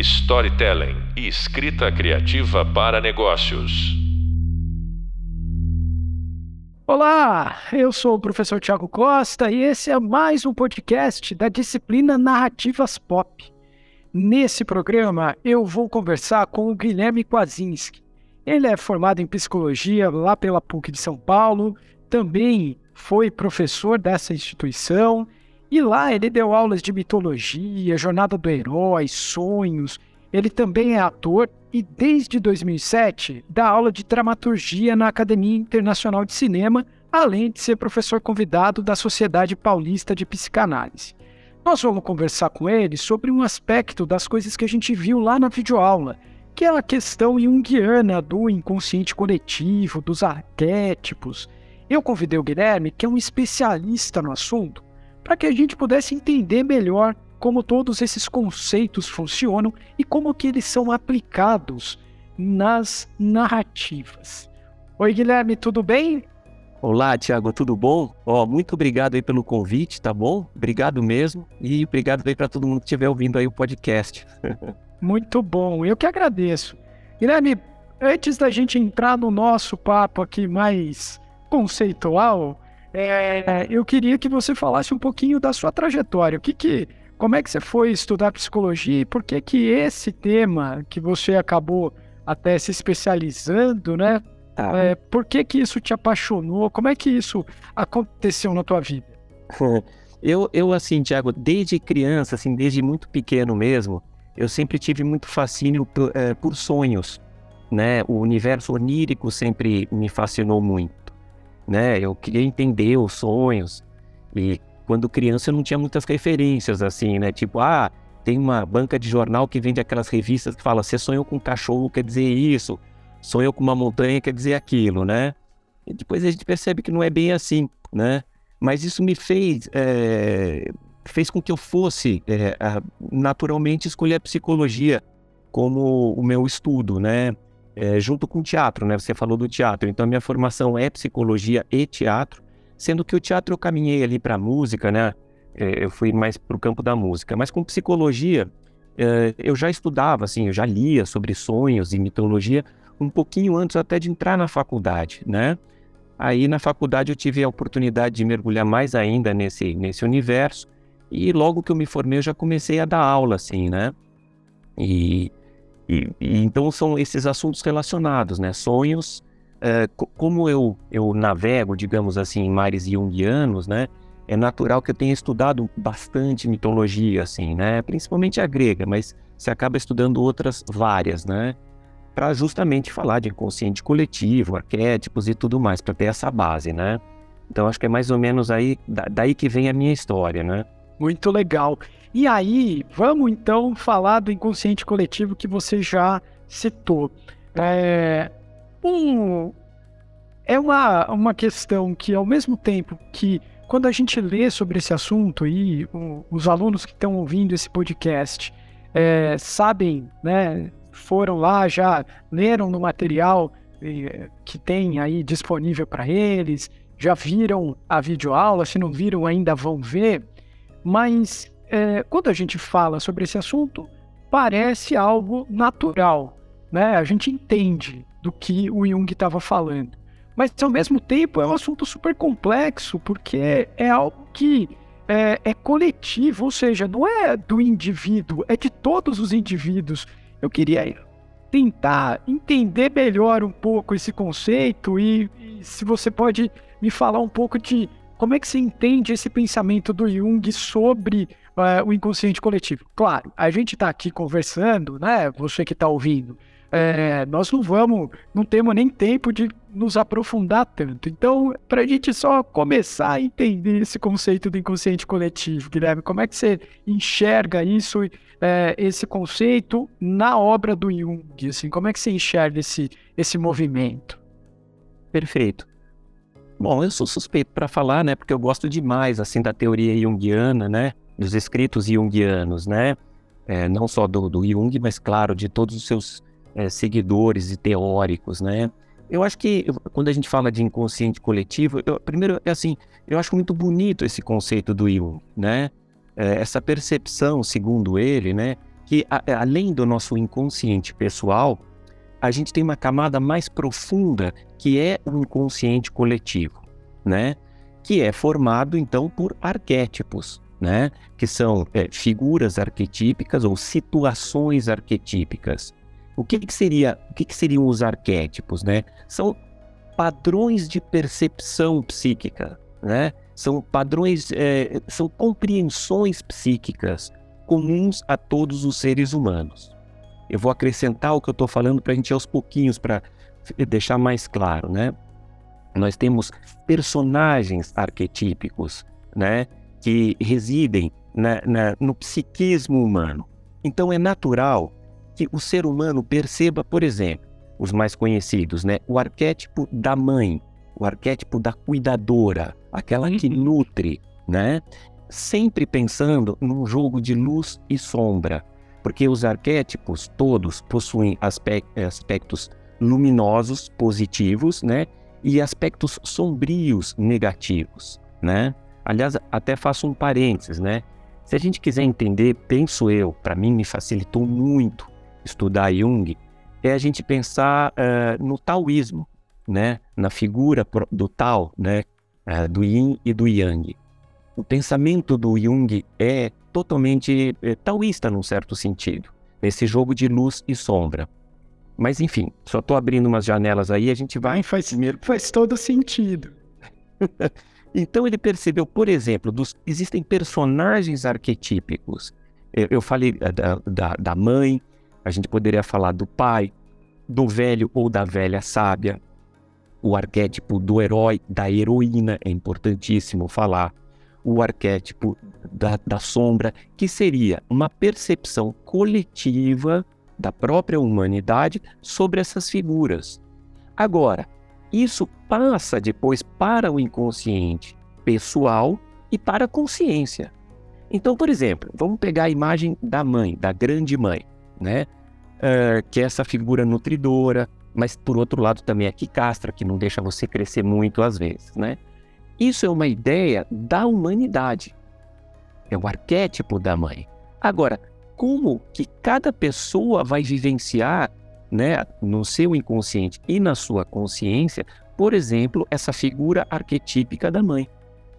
storytelling e escrita criativa para negócios. Olá, eu sou o professor Tiago Costa e esse é mais um podcast da disciplina Narrativas Pop. Nesse programa, eu vou conversar com o Guilherme Kwasinski. Ele é formado em psicologia lá pela PUC de São Paulo, também foi professor dessa instituição e lá ele deu aulas de mitologia, jornada do herói, sonhos. Ele também é ator e desde 2007 dá aula de dramaturgia na Academia Internacional de Cinema, além de ser professor convidado da Sociedade Paulista de Psicanálise. Nós vamos conversar com ele sobre um aspecto das coisas que a gente viu lá na videoaula, que é a questão junguiana do inconsciente coletivo, dos arquétipos. Eu convidei o Guilherme, que é um especialista no assunto, para que a gente pudesse entender melhor como todos esses conceitos funcionam e como que eles são aplicados nas narrativas. Oi, Guilherme, tudo bem? Olá, Tiago, tudo bom? Ó, muito obrigado aí pelo convite, tá bom? Obrigado mesmo e obrigado aí para todo mundo que estiver ouvindo aí o podcast. muito bom, eu que agradeço. Guilherme, antes da gente entrar no nosso papo aqui mais conceitual, é, eu queria que você falasse um pouquinho da sua trajetória. O que que, como é que você foi estudar psicologia e por que que esse tema que você acabou até se especializando, né? Ah. É, por que que isso te apaixonou? Como é que isso aconteceu na tua vida? Eu, eu assim, Tiago, desde criança, assim, desde muito pequeno mesmo, eu sempre tive muito fascínio por, é, por sonhos, né? O universo onírico sempre me fascinou muito né? Eu queria entender os sonhos. E quando criança eu não tinha muitas referências, assim, né? Tipo, ah, tem uma banca de jornal que vende aquelas revistas que fala, você sonhou com um cachorro, quer dizer isso. Sonhou com uma montanha, quer dizer aquilo, né? E depois a gente percebe que não é bem assim, né? Mas isso me fez, é, fez com que eu fosse é, naturalmente escolher a psicologia como o meu estudo, né? É, junto com o teatro, né? Você falou do teatro, então a minha formação é psicologia e teatro, sendo que o teatro eu caminhei ali para música, né? É, eu fui mais para o campo da música, mas com psicologia é, eu já estudava, assim, eu já lia sobre sonhos e mitologia um pouquinho antes até de entrar na faculdade, né? Aí na faculdade eu tive a oportunidade de mergulhar mais ainda nesse, nesse universo e logo que eu me formei eu já comecei a dar aula, assim, né? E e, e, então são esses assuntos relacionados, né? Sonhos, é, como eu, eu navego, digamos assim, em mares junguianos, né? É natural que eu tenha estudado bastante mitologia, assim, né? Principalmente a grega, mas você acaba estudando outras várias, né? Para justamente falar de inconsciente coletivo, arquétipos e tudo mais, para ter essa base, né? Então acho que é mais ou menos aí, daí que vem a minha história, né? Muito legal. E aí, vamos então falar do inconsciente coletivo que você já citou. É, um, é uma, uma questão que, ao mesmo tempo que, quando a gente lê sobre esse assunto, e o, os alunos que estão ouvindo esse podcast é, sabem, né, foram lá, já leram no material é, que tem aí disponível para eles, já viram a videoaula, se não viram ainda vão ver. Mas é, quando a gente fala sobre esse assunto, parece algo natural, né? A gente entende do que o Jung estava falando. Mas ao mesmo tempo é um assunto super complexo, porque é algo que é, é, coletivo, ou seja, não é do indivíduo, é de todos os indivíduos. Eu queria tentar entender melhor um pouco esse conceito e, e se você pode me falar um pouco de como é que você entende esse pensamento do Jung sobre uh, o inconsciente coletivo? Claro, a gente está aqui conversando, né? Você que está ouvindo, é, nós não vamos, não temos nem tempo de nos aprofundar tanto. Então, para a gente só começar a entender esse conceito do inconsciente coletivo, Guilherme, como é que você enxerga isso, é, esse conceito na obra do Jung? Assim, como é que você enxerga esse, esse movimento? Perfeito. Bom, eu sou suspeito para falar, né? Porque eu gosto demais, assim, da teoria junguiana, né? Dos escritos junguianos, né? É, não só do, do Jung, mas, claro, de todos os seus é, seguidores e teóricos, né? Eu acho que quando a gente fala de inconsciente coletivo, eu, primeiro, é assim, eu acho muito bonito esse conceito do Jung, né? É, essa percepção, segundo ele, né? que a, além do nosso inconsciente pessoal, a gente tem uma camada mais profunda que é o inconsciente coletivo, né? Que é formado então por arquétipos, né? Que são é, figuras arquetípicas ou situações arquetípicas. O que, que seria, o que, que seriam os arquétipos, né? São padrões de percepção psíquica, né? São padrões, é, são compreensões psíquicas comuns a todos os seres humanos. Eu vou acrescentar o que eu estou falando para a gente aos pouquinhos para deixar mais claro, né? Nós temos personagens arquetípicos, né? Que residem na, na, no psiquismo humano. Então é natural que o ser humano perceba, por exemplo, os mais conhecidos, né? O arquétipo da mãe, o arquétipo da cuidadora, aquela que uhum. nutre, né? Sempre pensando num jogo de luz e sombra, porque os arquétipos todos possuem aspectos luminosos, positivos, né? E aspectos sombrios, negativos, né? Aliás, até faço um parênteses, né? Se a gente quiser entender, penso eu, para mim me facilitou muito estudar Jung, é a gente pensar uh, no taoísmo, né? Na figura do Tao, né? Uh, do Yin e do Yang. O pensamento do Jung é totalmente é, taoísta, num certo sentido, nesse jogo de luz e sombra. Mas enfim, só estou abrindo umas janelas aí, a gente vai. Faz, faz todo sentido. então ele percebeu, por exemplo, dos, existem personagens arquetípicos. Eu, eu falei da, da, da mãe, a gente poderia falar do pai, do velho ou da velha sábia, o arquétipo do herói, da heroína, é importantíssimo falar o arquétipo da, da sombra, que seria uma percepção coletiva da própria humanidade sobre essas figuras. Agora, isso passa depois para o inconsciente pessoal e para a consciência. Então, por exemplo, vamos pegar a imagem da mãe, da grande mãe, né? Uh, que é essa figura nutridora, mas por outro lado também é que castra, que não deixa você crescer muito às vezes, né? Isso é uma ideia da humanidade. É o arquétipo da mãe. Agora, como que cada pessoa vai vivenciar, né, no seu inconsciente e na sua consciência, por exemplo, essa figura arquetípica da mãe?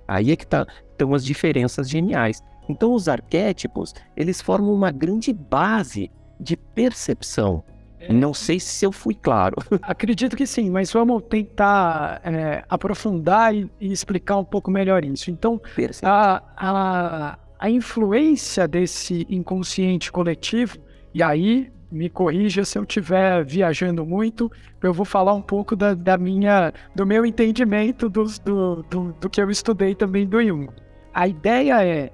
Aí é que tá, estão as diferenças geniais. Então, os arquétipos, eles formam uma grande base de percepção. Não sei se eu fui claro. Acredito que sim, mas vamos tentar é, aprofundar e, e, explicar um pouco melhor isso. Então, a, a, a influência desse inconsciente coletivo, e aí me corrija se eu estiver viajando muito, eu vou falar um pouco da, da minha, do meu entendimento do, do, do, do, que eu estudei também do Jung. A ideia é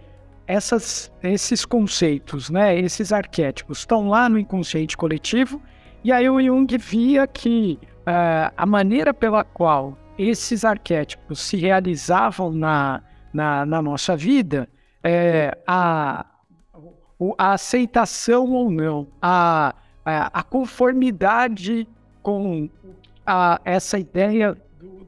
essas, esses conceitos, né, esses arquétipos estão lá no inconsciente coletivo e aí o Jung via que uh, a maneira pela qual esses arquétipos se realizavam na, na, na nossa vida, é, a, a aceitação ou não, a, a, a conformidade com a, essa ideia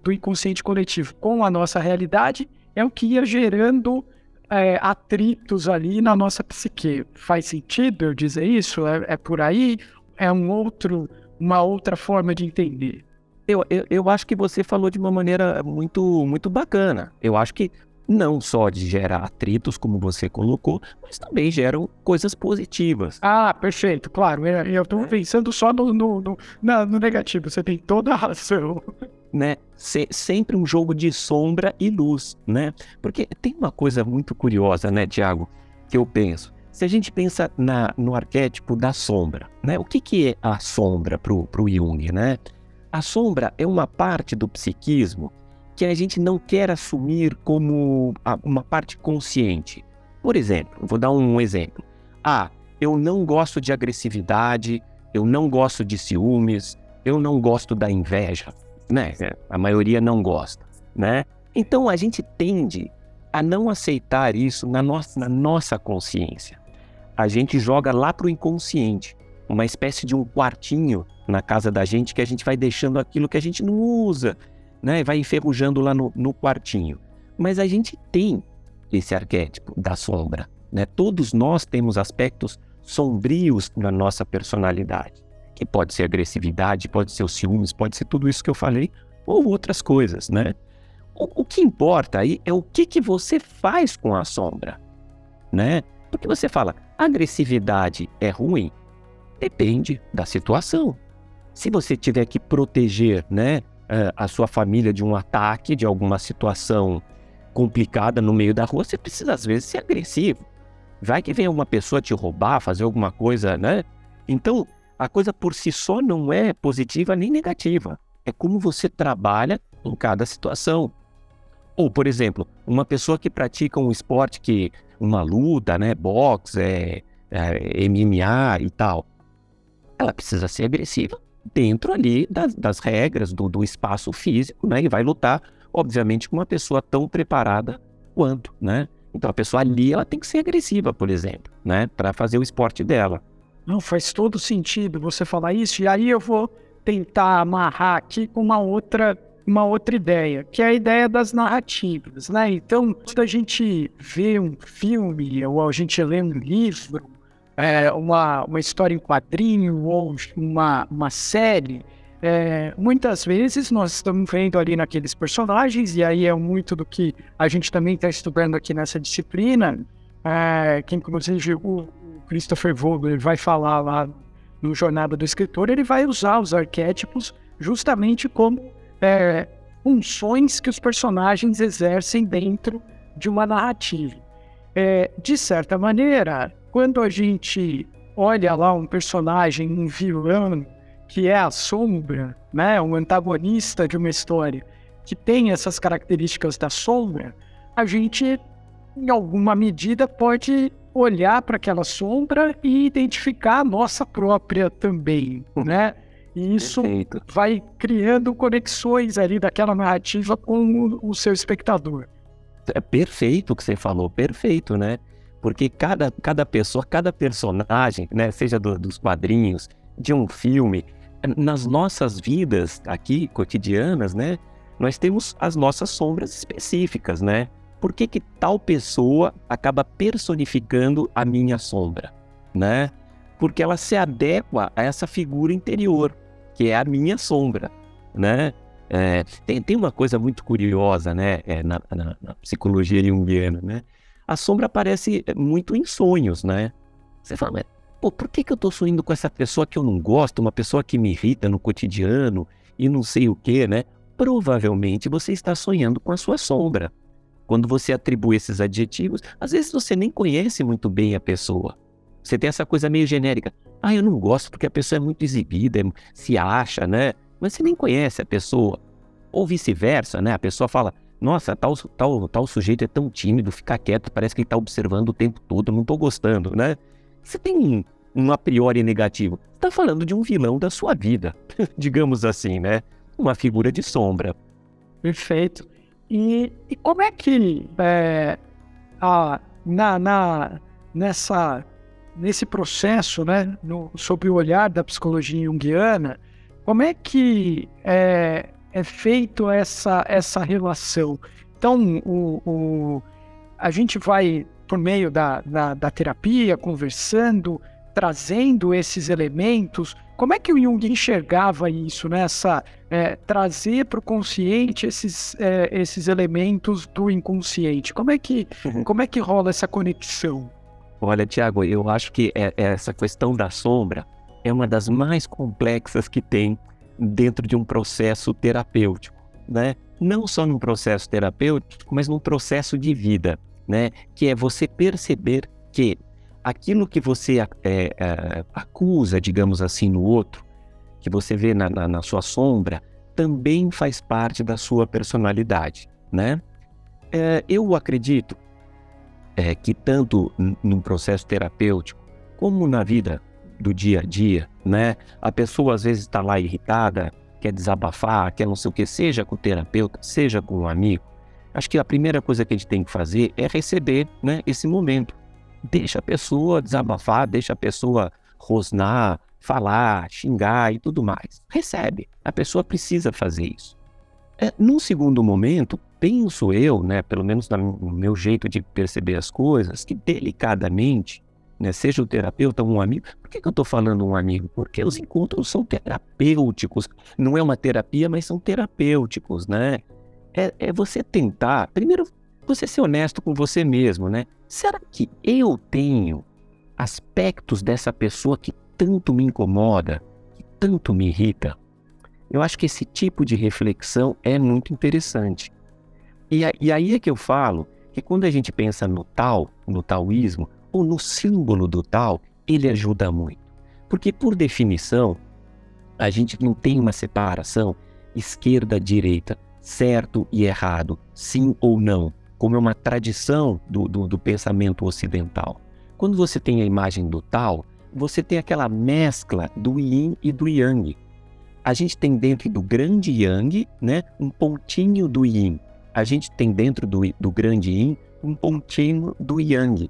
do, inconsciente coletivo com a nossa realidade é o que ia gerando é, atritos ali na nossa psique. Faz sentido eu dizer isso? É, é por aí? É um outro, uma outra forma de entender. Eu, eu, eu acho que você falou de uma maneira muito, muito bacana. Eu acho que não só de gerar atritos, como você colocou, mas também geram coisas positivas. Ah, perfeito, claro. Eu estou é. pensando só no, no, no, no, negativo, você tem toda a razão. Né? Se, sempre um jogo de sombra e luz, né? Porque tem uma coisa muito curiosa, né, Tiago, que eu penso. Se a gente pensa na, no arquétipo da sombra, né? o que, que é a sombra para o Jung? Né? A sombra é uma parte do psiquismo que a gente não quer assumir como uma parte consciente. Por exemplo, vou dar um exemplo. Ah, eu não gosto de agressividade, eu não gosto de ciúmes, eu não gosto da inveja, né? A maioria não gosta, né? Então a gente tende a não aceitar isso na nossa, na nossa consciência a gente joga lá para o inconsciente, uma espécie de um quartinho na casa da gente que a gente vai deixando aquilo que a gente não usa, né? Vai enferrujando lá no, no quartinho. Mas a gente tem esse arquétipo da sombra, né? Todos nós temos aspectos sombrios na nossa personalidade, que pode ser agressividade, pode ser os ciúmes, pode ser tudo isso que eu falei, ou outras coisas, né? O, o que importa aí é o que, que você faz com a sombra, né? Porque você fala, agressividade é ruim? Depende da situação. Se você tiver que proteger, né, a sua família de um ataque, de alguma situação complicada no meio da rua, você precisa às vezes ser agressivo. Vai que vem uma pessoa te roubar, fazer alguma coisa, né? Então, a coisa por si só não é positiva nem negativa. É como você trabalha em cada situação. Ou, por exemplo, uma pessoa que pratica um esporte que uma luta, né, boxe, é, é, MMA e tal, ela precisa ser agressiva dentro ali das, das regras do, do, espaço físico, né? E vai lutar, obviamente, com uma pessoa tão preparada quanto, né? Então a pessoa ali ela tem que ser agressiva, por exemplo, né? Para fazer o esporte dela. Não faz todo sentido você falar isso. E aí eu vou tentar amarrar aqui com uma outra uma outra ideia, que é a ideia das narrativas, né? Então, quando a gente vê um filme ou a gente lê um livro, é, uma, uma história em quadrinho ou uma, uma série, é, muitas vezes nós estamos vendo ali naqueles personagens, e aí é muito do que a gente também está estudando aqui nessa disciplina, é, que inclusive o Christopher Vogler vai falar lá no Jornada do Escritor, ele vai usar os arquétipos justamente como é, funções que os personagens exercem dentro de uma narrativa. É, de certa maneira, quando a gente olha lá um personagem, um vilão, que é a sombra, né, um antagonista de uma história, que tem essas características da sombra, a gente, em alguma medida, pode olhar para aquela sombra e identificar a nossa própria também, né? E isso Perfeito. vai criando conexões ali daquela narrativa com o, seu espectador. É perfeito o que você falou, perfeito, né? Porque cada, cada pessoa, cada personagem, né, seja do, dos quadrinhos, de um filme, nas nossas vidas aqui cotidianas, né, nós temos as nossas sombras específicas, né? Por que, que tal pessoa acaba personificando a minha sombra, né? Porque ela se adequa a essa figura interior, que é a minha sombra, né? É, tem, tem uma coisa muito curiosa, né, é, na, na, na psicologia junguiana, né? a sombra aparece eh, muito em sonhos, né? Você fala, mas, pô, por que, que eu tô sonhando com essa pessoa que eu não gosto, uma pessoa que me irrita no cotidiano e não sei o que, né? Provavelmente você está sonhando com a sua sombra. Quando você atribui esses adjetivos, às vezes você nem conhece muito bem a pessoa. Você tem essa coisa meio genérica. Ah, eu não gosto porque a pessoa é muito exibida, se acha, né? Mas você nem conhece a pessoa. Ou vice-versa, né? A pessoa fala, nossa, tal, tal, tal sujeito é tão tímido, fica quieto, parece que ele está observando o tempo todo, não estou gostando, né? Você tem um a priori negativo. Está falando de um vilão da sua vida, digamos assim, né? Uma figura de sombra. Perfeito. E, e como é que é, a, na, na, nessa, nesse processo, né, no, sob o olhar da psicologia junguiana, como é que é, é feito essa, essa relação. Então, o, o, a gente vai, por meio da, da, da, terapia, conversando, trazendo esses elementos. Como é que o Jung enxergava isso, nessa né? é, trazer para o consciente esses, é, esses elementos do inconsciente? Como é que, uhum. como é que rola essa conexão? Olha, Tiago, eu acho que é, é, essa questão da sombra é uma das mais complexas que tem dentro de um processo terapêutico, né? Não só num processo terapêutico, mas num processo de vida, né? Que é você perceber que aquilo que você é, é, acusa, digamos assim, no outro, que você vê na, na, na sua sombra, também faz parte da sua personalidade, né? É, eu acredito é, que tanto num processo terapêutico como na vida do dia a dia, né? A pessoa às vezes está lá irritada, quer desabafar, quer não sei o que, seja com o terapeuta, seja com um amigo. Acho que a primeira coisa que a gente tem que fazer é receber né, esse momento. Deixa a pessoa desabafar, deixa a pessoa rosnar, falar, xingar e tudo mais. Recebe. A pessoa precisa fazer isso. É, num segundo momento, penso eu, né, pelo menos no meu jeito de perceber as coisas, que delicadamente né, seja o terapeuta ou um amigo. Por que, que eu estou falando um amigo? Porque os encontros são terapêuticos. Não é uma terapia, mas são terapêuticos, né? É, é você tentar, primeiro, você ser honesto com você mesmo, né? Será que eu tenho aspectos dessa pessoa que tanto me incomoda, que tanto me irrita? Eu acho que esse tipo de reflexão é muito interessante. E, e aí é que eu falo que quando a gente pensa no tal, no taoísmo, ou no símbolo do tal, ele ajuda muito. Porque, por definição, a gente não tem uma separação esquerda-direita, certo e errado, sim ou não, como é uma tradição do, do, do pensamento ocidental. Quando você tem a imagem do tal, você tem aquela mescla do yin e do yang. A gente tem dentro do grande yang, né, um pontinho do yin. A gente tem dentro do, do grande yin um pontinho do yang.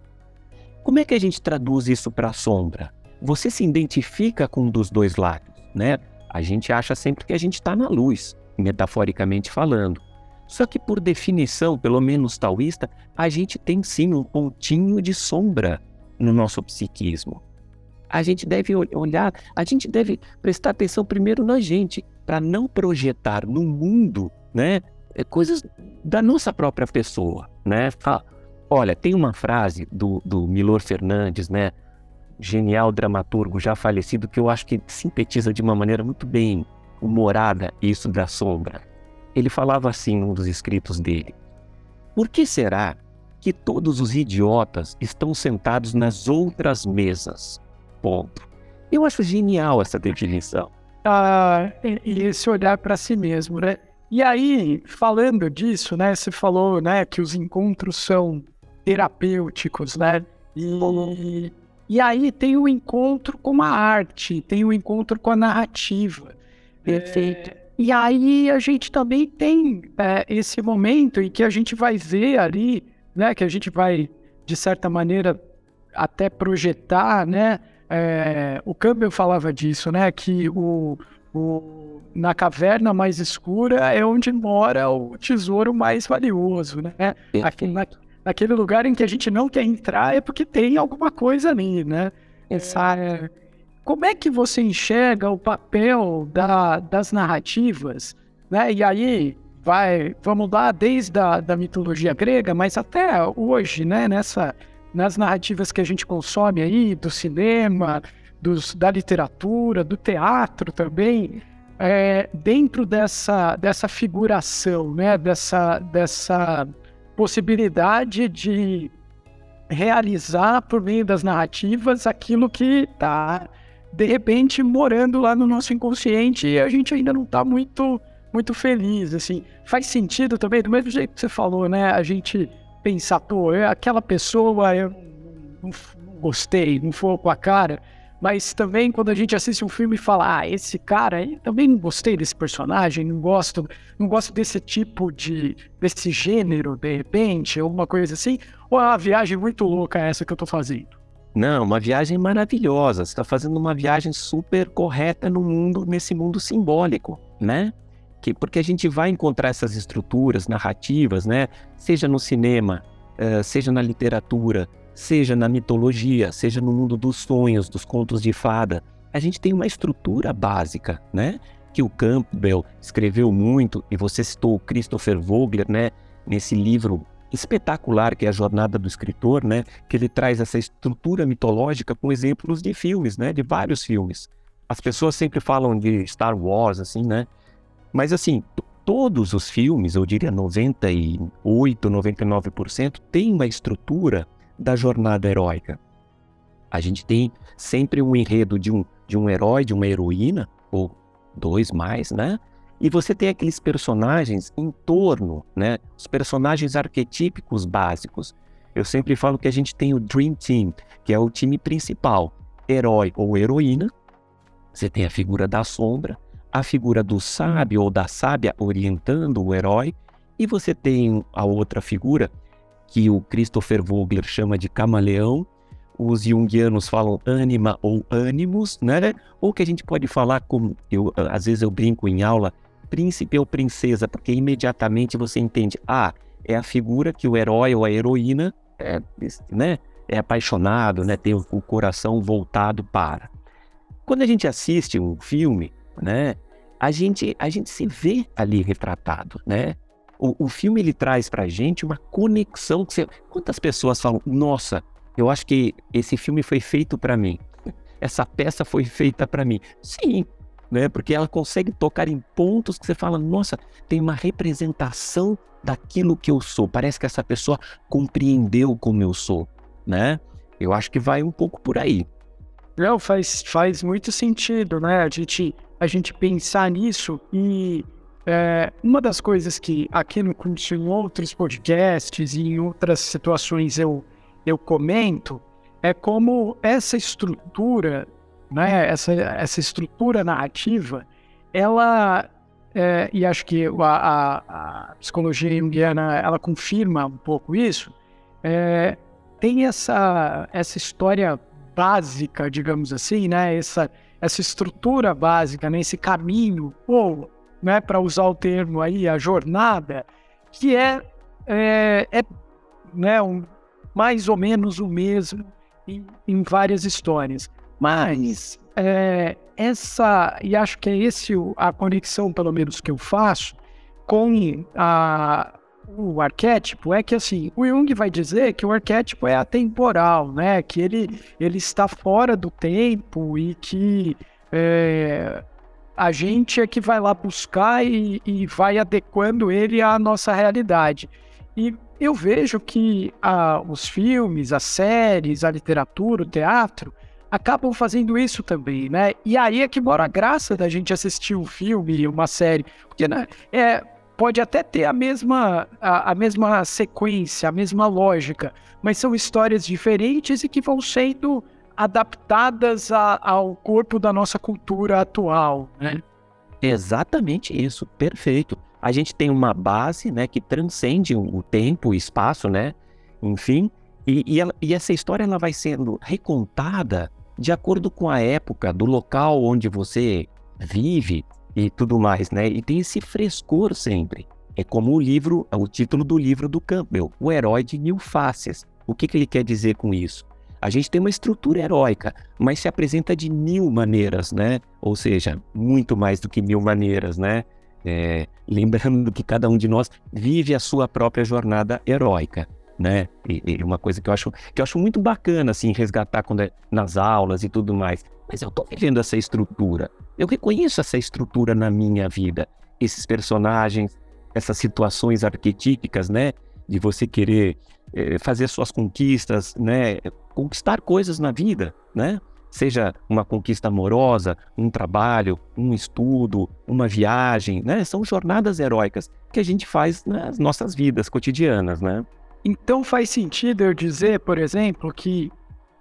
Como é que a gente traduz isso para a sombra? Você se identifica com um dos dois lados, né? A gente acha sempre que a gente está na luz, metaforicamente falando. Só que, por definição, pelo menos taoísta, a gente tem sim um pontinho de sombra no nosso psiquismo. A gente deve olhar, a gente deve prestar atenção primeiro na gente, para não projetar no mundo né, é, coisas da nossa própria pessoa. Né? Olha, tem uma frase do, do Milor Fernandes, né? Genial dramaturgo já falecido, que eu acho que sintetiza de uma maneira muito bem humorada isso da sombra. Ele falava assim num dos escritos dele: Por que será que todos os idiotas estão sentados nas outras mesas? Ponto. Eu acho genial essa definição. Ah, e esse olhar para si mesmo, né? E aí, falando disso, né? Você falou, né, que os encontros são terapêuticos, né? E, e aí tem o encontro com a arte, tem o encontro com a narrativa. Perfeito. É, e aí a gente também tem é, esse momento em que a gente vai ver ali, né? Que a gente vai, de certa maneira, até projetar, né? É, o Campbell falava disso, né? Que o, o, na caverna mais escura é onde mora o tesouro mais valioso, né? Aqui, na, naquele lugar em que a gente não quer entrar é porque tem alguma coisa ali, né? Essa, é... Como é que você enxerga o papel da, das narrativas, né? E aí vai, vamos lá desde a da mitologia grega, mas até hoje, né? Nessa, nas narrativas que a gente consome aí, do cinema, dos, da literatura, do teatro também, é, dentro dessa, dessa figuração, né? Dessa, dessa possibilidade de realizar por meio das narrativas aquilo que está de repente morando lá no nosso inconsciente e a gente ainda não está muito muito feliz assim faz sentido também do mesmo jeito que você falou né a gente pensar pô é aquela pessoa eu não, não gostei não foi com a cara mas também quando a gente assiste um filme e fala, ah, esse cara aí, também não gostei desse personagem, não gosto, não gosto desse tipo de, desse gênero, de repente, alguma coisa assim, ou é uma viagem muito louca essa que eu tô fazendo? Não, uma viagem maravilhosa. Você está fazendo uma viagem super correta no mundo, nesse mundo simbólico, né? Que, porque a gente vai encontrar essas estruturas narrativas, né? Seja no cinema, uh, seja na literatura, seja na mitologia, seja no mundo dos sonhos, dos contos de fada, a gente tem uma estrutura básica, né? Que o Campbell escreveu muito, e você citou o Christopher Vogler, né? Nesse livro espetacular que é a Jornada do Escritor, né? Que ele traz essa estrutura mitológica com exemplos de filmes, né? De vários filmes. As pessoas sempre falam de Star Wars, assim, né? Mas assim, todos os filmes, eu diria 98, 99%, têm uma estrutura da jornada heróica. A gente tem sempre um enredo de um, de um herói, de uma heroína, ou dois mais, né? E você tem aqueles personagens em torno, né? Os personagens arquetípicos básicos. Eu sempre falo que a gente tem o Dream Team, que é o time principal, herói ou heroína. Você tem a figura da sombra, a figura do sábio ou da sábia orientando o herói, e você tem a outra figura que o Christopher Vogler chama de camaleão, os jungianos falam anima ou animus, né? Ou que a gente pode falar como eu às vezes eu brinco em aula, príncipe ou princesa, porque imediatamente você entende, ah, é a figura que o herói ou a heroína é, né, é apaixonado, né? Tem o, o coração voltado para. Quando a gente assiste um filme, né? A gente, a gente se vê ali retratado, né? O, o filme ele traz pra gente uma conexão. Que você... Quantas pessoas falam, nossa, eu acho que esse filme foi feito para mim. Essa peça foi feita para mim. Sim, né? Porque ela consegue tocar em pontos que você fala, nossa, tem uma representação daquilo que eu sou. Parece que essa pessoa compreendeu como eu sou, né? Eu acho que vai um pouco por aí. Não, faz, faz muito sentido, né? A gente, a gente pensar nisso e é, uma das coisas que aqui no curso, em outros podcasts e em outras situações eu, eu comento, é como essa estrutura né? Essa, essa estrutura narrativa, ela é, e acho que a, a, a, psicologia junguiana ela confirma um pouco isso, é, tem essa, essa história básica, digamos assim, né? essa, essa estrutura básica, né? esse caminho, ou, né? para usar o termo aí, a jornada, que é, é, é né? um, mais ou menos o mesmo em, em várias histórias. Mas é, essa, e acho que é esse a conexão, pelo menos, que eu faço com a, o arquétipo, é que assim, o Jung vai dizer que o arquétipo é atemporal, né? Que ele, ele está fora do tempo e que é, a gente é que vai lá buscar e, e vai adequando ele à nossa realidade. E eu vejo que a, os filmes, as séries, a literatura, o teatro, acabam fazendo isso também, né? E aí é que mora a graça da gente assistir um filme, uma série, porque né, é, pode até ter a mesma, a, a, mesma sequência, a mesma lógica, mas são histórias diferentes e que vão sendo adaptadas a, ao corpo da nossa cultura atual, né? Exatamente isso, perfeito. A gente tem uma base, né, que transcende o tempo, o espaço, né? Enfim, e, e, ela, e, essa história ela vai sendo recontada de acordo com a época, do local onde você vive e tudo mais, né? E tem esse frescor sempre. É como o livro, o título do livro do Campbell, O Herói de Mil Faces. O que, que ele quer dizer com isso? A gente tem uma estrutura heróica, mas se apresenta de mil maneiras, né? Ou seja, muito mais do que mil maneiras, né? É, lembrando que cada um de nós vive a sua própria jornada heróica né? E, e, uma coisa que eu acho que eu acho muito bacana assim resgatar quando é nas aulas e tudo mais. Mas eu tô vivendo essa estrutura. Eu reconheço essa estrutura na minha vida. Esses personagens, essas situações arquetípicas, né? De você querer eh, fazer suas conquistas, né? Conquistar coisas na vida, né? Seja uma conquista amorosa, um trabalho, um estudo, uma viagem, né? São jornadas heróicas que a gente faz nas nossas vidas cotidianas, né? Então faz sentido eu dizer, por exemplo, que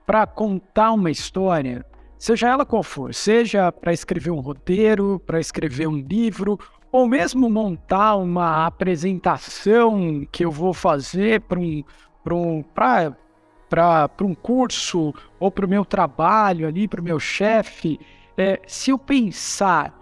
para contar uma história, seja ela qual for, seja para escrever um roteiro, para escrever um livro, ou mesmo montar uma apresentação que eu vou fazer para um, um, um curso ou para o meu trabalho ali, para o meu chefe, é, se eu pensar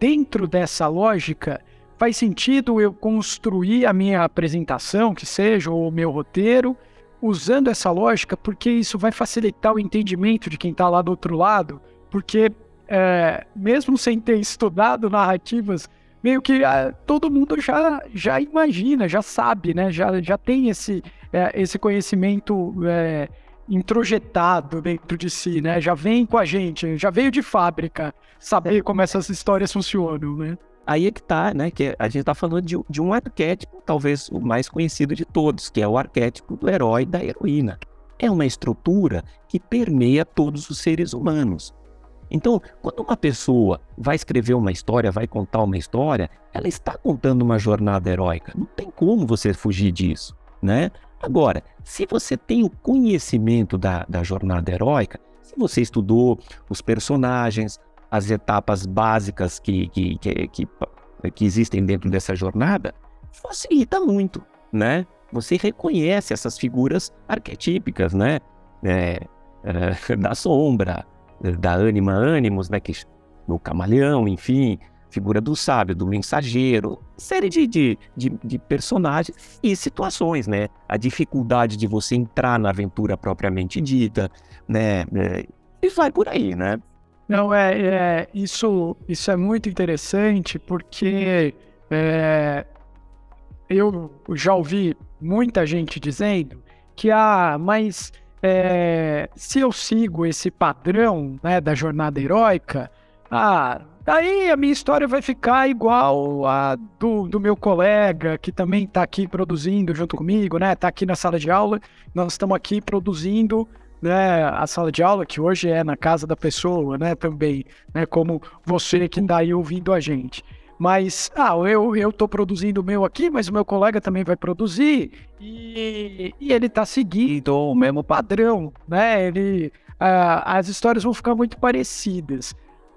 dentro dessa lógica, faz sentido eu construir a minha apresentação, que seja, ou o meu roteiro, usando essa lógica, porque isso vai facilitar o entendimento de quem está lá do outro lado, porque é, mesmo sem ter estudado narrativas, meio que é, todo mundo já, já imagina, já sabe, né? Já, já tem esse, é, esse conhecimento é, introjetado dentro de si, né? Já vem com a gente, já veio de fábrica saber como essas histórias funcionam, né? Aí é que tá, né? Que a gente está falando de, de, um arquétipo, talvez o mais conhecido de todos, que é o arquétipo do herói da heroína. É uma estrutura que permeia todos os seres humanos. Então, quando uma pessoa vai escrever uma história, vai contar uma história, ela está contando uma jornada heróica. Não tem como você fugir disso, né? Agora, se você tem o conhecimento da, da jornada heróica, se você estudou os personagens, as etapas básicas que, que, que, que, que existem dentro dessa jornada, facilita muito, né? Você reconhece essas figuras arquetípicas, né? É, é, da sombra, da ânima ânimos, né? Que, do camaleão, enfim, figura do sábio, do mensageiro, série de, de, de, de, personagens e situações, né? A dificuldade de você entrar na aventura propriamente dita, né? É, e vai por aí, né? Não, é, é isso, isso é muito interessante porque é, eu já ouvi muita gente dizendo que, ah, mas é, se eu sigo esse padrão né, da jornada heróica, ah, daí a minha história vai ficar igual a do, do meu colega que também está aqui produzindo junto comigo, né? Está aqui na sala de aula, nós estamos aqui produzindo né, a sala de aula, que hoje é na casa da pessoa, né, também, né, como você que está aí ouvindo a gente. Mas, ah, eu, tô produzindo o meu aqui, mas o meu colega também vai produzir e, e ele tá seguindo o mesmo padrão, né? Ele, ah, as histórias vão ficar muito parecidas.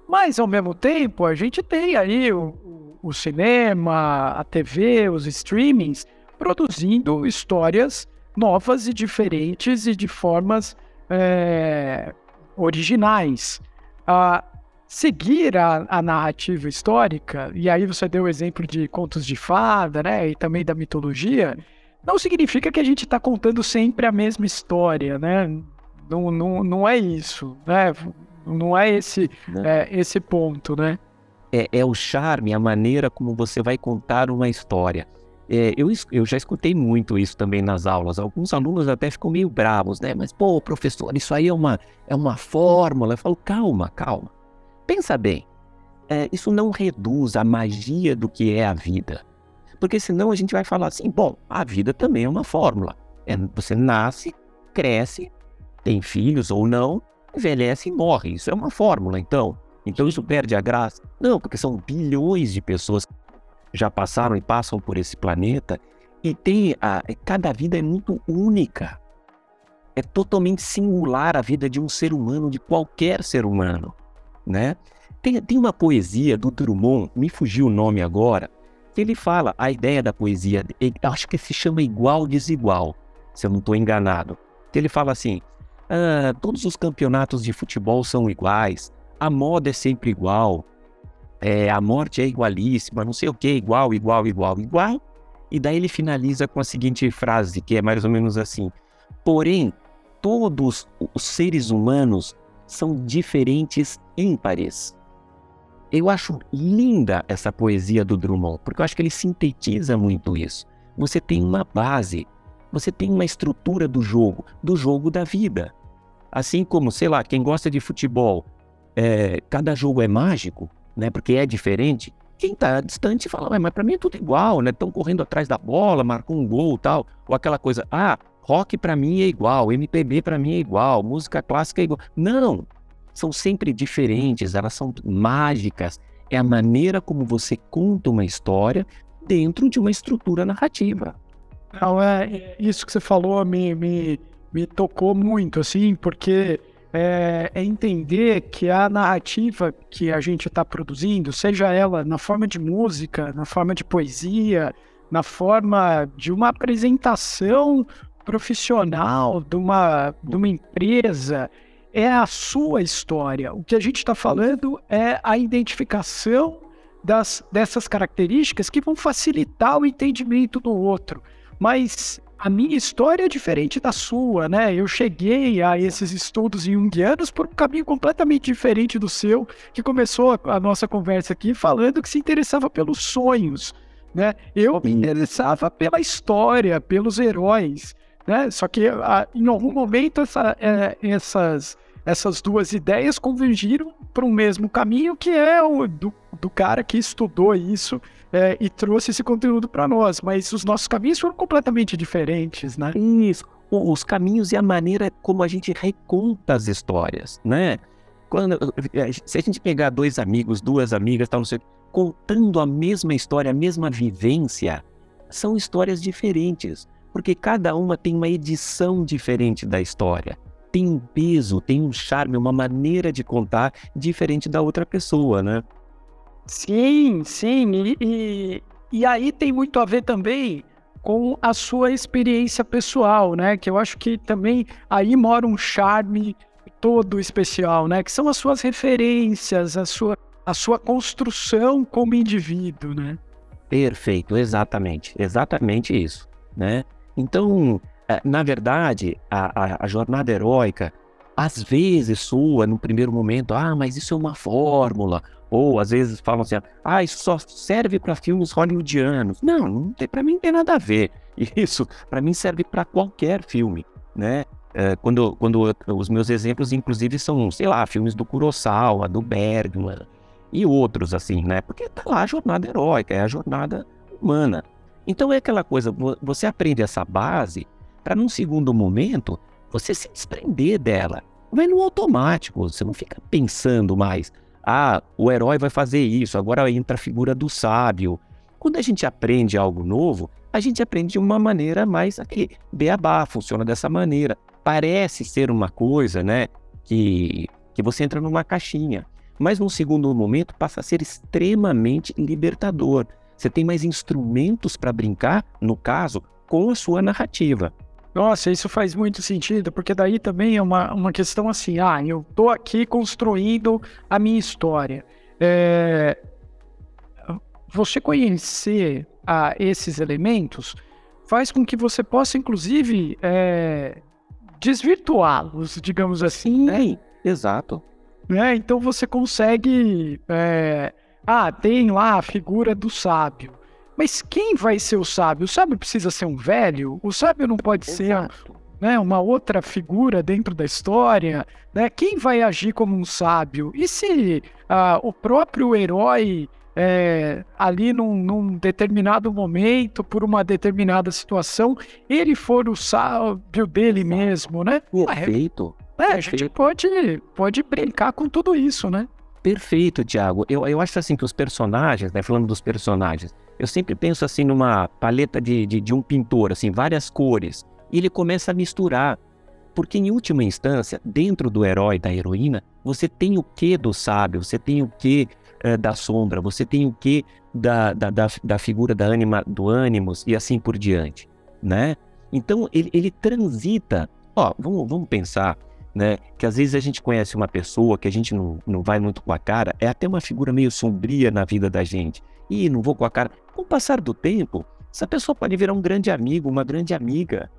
Mas, ao mesmo tempo, a gente tem aí o, o cinema, a TV, os streamings produzindo histórias novas e diferentes e de formas é, originais. Ah, seguir a, a, narrativa histórica, e aí você deu o exemplo de contos de fada, né, e também da mitologia, não significa que a gente está contando sempre a mesma história, né? Não, não, não é isso, né? Não é esse, é, esse ponto, né? É, é, o charme, a maneira como você vai contar uma história. É, eu, eu já escutei muito isso também nas aulas. Alguns alunos até ficam meio bravos, né? Mas, pô, professor, isso aí é uma, é uma fórmula. Eu falo, calma, calma. Pensa bem, é, isso não reduz a magia do que é a vida. Porque senão a gente vai falar assim: bom, a vida também é uma fórmula. É, você nasce, cresce, tem filhos ou não, envelhece e morre. Isso é uma fórmula, então. Então isso perde a graça? Não, porque são bilhões de pessoas já passaram e passam por esse planeta e tem a, cada vida é muito única. É totalmente singular a vida de um ser humano, de qualquer ser humano né? Tem, tem uma poesia do Drummond, me fugiu o nome agora, que ele fala a ideia da poesia, acho que se chama igual desigual, se eu não estou enganado. Ele fala assim: ah, todos os campeonatos de futebol são iguais, a moda é sempre igual, é, a morte é igualíssima, não sei o que, igual, igual, igual, igual. E daí ele finaliza com a seguinte frase, que é mais ou menos assim: Porém, todos os seres humanos são diferentes ímpares. Eu acho linda essa poesia do Drummond, porque eu acho que ele sintetiza muito isso. Você tem uma base, você tem uma estrutura do jogo, do jogo da vida. Assim como, sei lá, quem gosta de futebol, é, cada jogo é mágico, né? Porque é diferente. Quem está distante fala, mas para mim é tudo igual, né? Estão correndo atrás da bola, marcou um gol, tal, ou aquela coisa. Ah, rock para mim é igual, MPB para mim é igual, música clássica é igual. Não, são sempre diferentes, elas são mágicas. É a maneira como você conta uma história dentro de uma estrutura narrativa. Não, é, é isso que você falou me, me, me tocou muito, assim, porque é, é, entender que a narrativa que a gente está produzindo, seja ela na forma de música, na forma de poesia, na forma de uma apresentação profissional de uma, de uma empresa, é a sua história. O que a gente está falando é a identificação das, dessas características que vão facilitar o entendimento do outro. Mas a minha história é diferente da sua, né? Eu cheguei a esses estudos junguianos por um caminho completamente diferente do seu, que começou a nossa conversa aqui falando que se interessava pelos sonhos, né? Eu me interessava pela história, pelos heróis né? Só que a, em algum momento essa, é, essas, essas duas ideias convergiram para o mesmo caminho, que é o do, do cara que estudou isso é, e trouxe esse conteúdo para nós. Mas os nossos caminhos foram completamente diferentes, né? Isso. Os caminhos e a maneira como a gente reconta as histórias, né? Quando, é, se a gente pegar dois amigos, duas amigas, tal, não sei, contando a mesma história, a mesma vivência, são histórias diferentes porque cada uma tem uma edição diferente da história. Tem um peso, tem um charme, uma maneira de contar diferente da outra pessoa, né? Sim, sim. E, e, e aí tem muito a ver também com a sua experiência pessoal, né? Que eu acho que também aí mora um charme todo especial, né? Que são as suas referências, a sua, a sua construção como indivíduo, né? Perfeito, exatamente, exatamente isso, né? Então, na verdade, a, a, a jornada heróica, às vezes soa no primeiro momento, ah, mas isso é uma fórmula, ou às vezes falam assim, ah, isso só serve para filmes hollywoodianos. Não, não tem, para mim não tem nada a ver. Isso, para mim, serve para qualquer filme, né? É, quando, quando os meus exemplos, inclusive, são, sei lá, filmes do Kurosawa, do Bergman e outros, assim, né? Porque tá lá a jornada heróica, é a jornada humana. Então é aquela coisa, você aprende essa base para num segundo momento você se desprender dela. Vai no automático, você não fica pensando mais, ah, o herói vai fazer isso, agora entra a figura do sábio. Quando a gente aprende algo novo, a gente aprende de uma maneira mais aqui, beabá, funciona dessa maneira. Parece ser uma coisa, né, que, que você entra numa caixinha, mas num segundo momento passa a ser extremamente libertador. Você tem mais instrumentos para brincar, no caso, com a sua narrativa. Nossa, isso faz muito sentido, porque daí também é uma, uma questão assim, ah, eu tô aqui construindo a minha história. É... Você conhecer ah, esses elementos faz com que você possa, inclusive, é... desvirtuá-los, digamos assim. É, exato. Né? Então você consegue. É... Ah, tem lá a figura do sábio. Mas quem vai ser o sábio? O sábio precisa ser um velho? O sábio não pode Exato. ser né, uma outra figura dentro da história? Né? Quem vai agir como um sábio? E se ah, o próprio herói, é, ali num, num, determinado momento, por uma determinada situação, ele for o sábio dele mesmo, né? Perfeito. É, a gente pode, pode brincar com tudo isso, né? Perfeito, Tiago. Eu, eu acho assim que os personagens, né, falando dos personagens, eu sempre penso assim numa paleta de, de, de um pintor, assim, várias cores. E ele começa a misturar. Porque, em última instância, dentro do herói, da heroína, você tem o que do sábio, você tem o que uh, da sombra, você tem o que da, da, da, da figura da anima, do ânimos e assim por diante, né? Então, ele, ele transita. Ó, vamos, vamos pensar, né? Que às vezes a gente conhece uma pessoa que a gente não, não vai muito com a cara, é até uma figura meio sombria na vida da gente. E não vou com a cara. Com o passar do tempo, essa pessoa pode virar um grande amigo, uma grande amiga.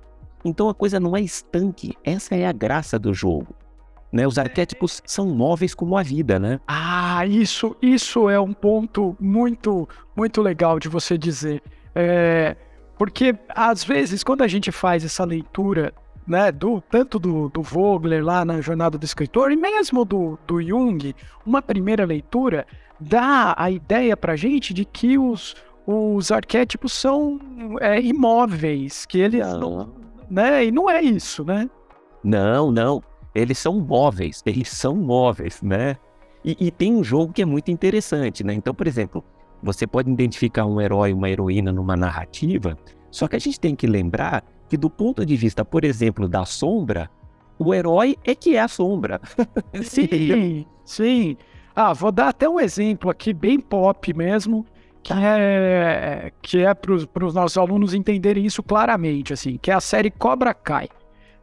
Então a coisa não é estanque. Essa é a graça do jogo. Né? Os arquétipos são móveis como a vida, né? Ah, isso, isso é um ponto muito, muito legal de você dizer. É, porque às vezes quando a gente faz essa leitura, né, do tanto do, do Vogler lá na jornada do escritor e mesmo do, do Jung, uma primeira leitura dá a ideia para gente de que os os arquétipos são é, imóveis, que eles não, né? E não é isso, né? Não, não. Eles são móveis, eles são móveis, né? E, e, tem um jogo que é muito interessante, né? Então, por exemplo, você pode identificar um herói, uma heroína numa narrativa, só que a gente tem que lembrar que do ponto de vista, por exemplo, da sombra, o herói é que é a sombra. sim, sim. Ah, vou dar até um exemplo aqui bem pop mesmo, que é, que é para os nossos alunos entenderem isso claramente, assim, que é a série Cobra Kai.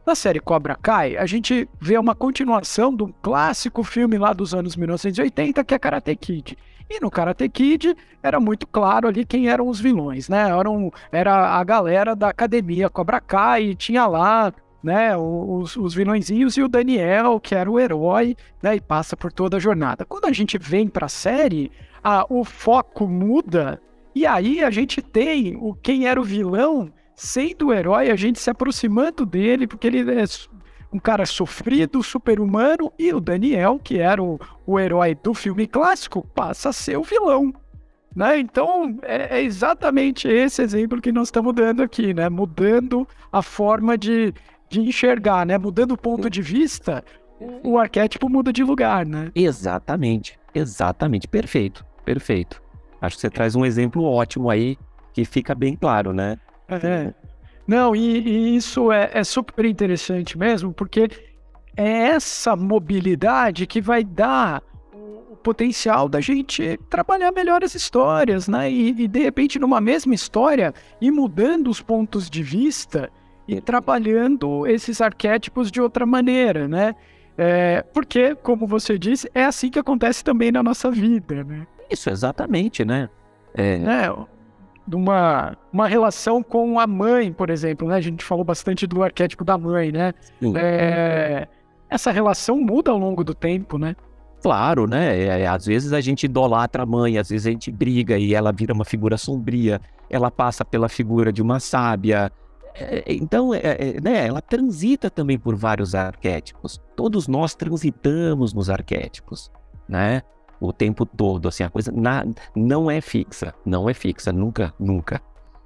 Na série Cobra Kai, a gente vê uma continuação do clássico filme lá dos anos 1980, que é Karate Kid. E no Karate Kid era muito claro ali quem eram os vilões, né? Eram, era a galera da academia Cobra Kai, e tinha lá né, os, os vilõezinhos e o Daniel, que era o herói, né, e passa por toda a jornada. Quando a gente vem para a série, o foco muda e aí a gente tem o quem era o vilão sendo o herói, a gente se aproximando dele, porque ele é um cara sofrido, super-humano, e o Daniel, que era o, o herói do filme clássico, passa a ser o vilão. Né? Então, é, é exatamente esse exemplo que nós estamos dando aqui, né? Mudando a forma de, de enxergar, né? Mudando o ponto de vista, o arquétipo muda de lugar, né? Exatamente, exatamente, perfeito. Perfeito. Acho que você traz um exemplo ótimo aí que fica bem claro, né? É. Não, e, e isso é, é, super interessante mesmo, porque é essa mobilidade que vai dar o potencial da gente trabalhar melhor as histórias, né? E, e de repente, numa mesma história, ir mudando os pontos de vista e trabalhando esses arquétipos de outra maneira, né? É, porque, como você disse, é assim que acontece também na nossa vida, né? Isso, exatamente, né? É, é uma, uma relação com a mãe, por exemplo, né? A gente falou bastante do arquétipo da mãe, né? É, essa relação muda ao longo do tempo, né? Claro, né? É, é, às vezes a gente idolatra a mãe, às vezes a gente briga e ela vira uma figura sombria, ela passa pela figura de uma sábia. É, então, é, é, né, ela transita também por vários arquétipos. Todos nós transitamos nos arquétipos, né? O tempo todo, assim, a coisa na, não é fixa, não é fixa, nunca, nunca.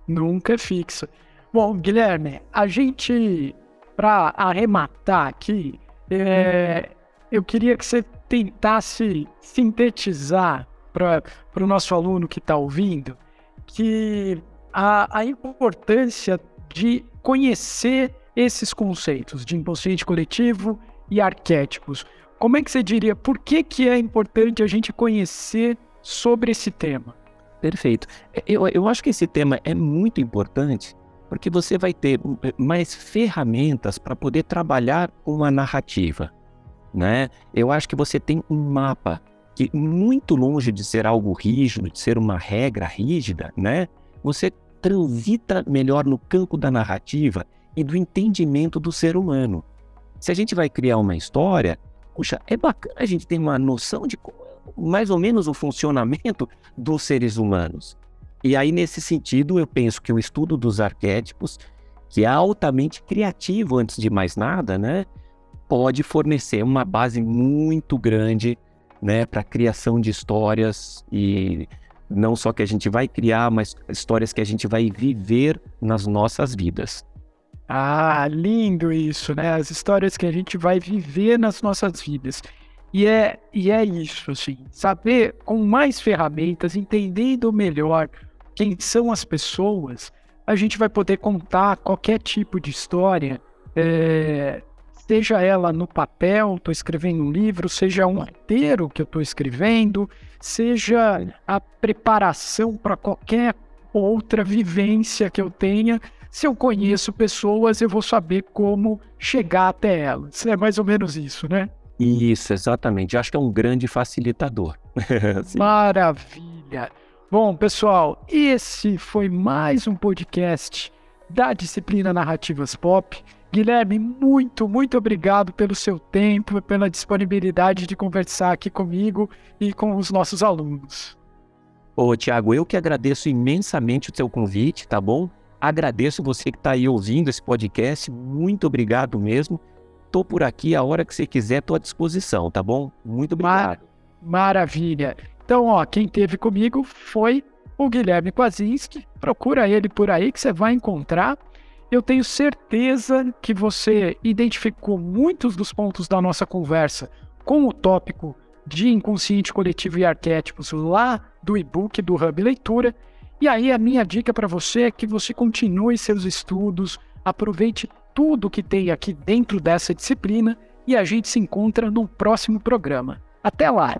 Nunca é fixa. Bom, Guilherme, a gente, para arrematar aqui, é, eu queria que você tentasse sintetizar para o nosso aluno que está ouvindo que a, a importância de conhecer esses conceitos de inconsciente coletivo e arquétipos. Como é que você diria, por que, que é importante a gente conhecer sobre esse tema? Perfeito. Eu, eu acho que esse tema é muito importante porque você vai ter mais ferramentas para poder trabalhar com a narrativa né? Eu acho que você tem um mapa que muito longe de ser algo rígido, de ser uma regra rígida, né? Você transita melhor no campo da narrativa e do entendimento do ser humano. Se a gente vai criar uma história, puxa, é bacana a gente ter uma noção de mais ou menos o funcionamento dos seres humanos. E aí, nesse sentido, eu penso que o estudo dos arquétipos, que é altamente criativo antes de mais nada, né? pode fornecer uma base muito grande né, para a criação de histórias e não só que a gente vai criar, mas histórias que a gente vai viver nas nossas vidas. Ah, lindo isso, né? As histórias que a gente vai viver nas nossas vidas. E é, e é isso, assim, saber com mais ferramentas, entendendo melhor quem são as pessoas, a gente vai poder contar qualquer tipo de história é, seja ela no papel, estou escrevendo um livro, seja um roteiro que eu estou escrevendo, seja a preparação para qualquer outra vivência que eu tenha. Se eu conheço pessoas, eu vou saber como chegar até elas. É mais ou menos isso, né? Isso, exatamente. Eu acho que é um grande facilitador. Maravilha. Bom, pessoal, esse foi mais um podcast da disciplina Narrativas Pop. Guilherme, muito, muito obrigado pelo seu tempo, pela disponibilidade de conversar aqui comigo e com os nossos alunos. Ô, Tiago, eu que agradeço imensamente o seu convite, tá bom? Agradeço você que está aí ouvindo esse podcast, muito obrigado mesmo. Tô por aqui a hora que você quiser, tô à disposição, tá bom? Muito obrigado. Mar maravilha. Então, ó, quem teve comigo foi o Guilherme Kwasinski. Procura ele por aí que você vai encontrar. Eu tenho certeza que você identificou muitos dos pontos da nossa conversa com o tópico de inconsciente coletivo e arquétipos lá do e-book do Hub Leitura. E aí a minha dica para você é que você continue seus estudos, aproveite tudo que tem aqui dentro dessa disciplina e a gente se encontra no próximo programa. Até lá!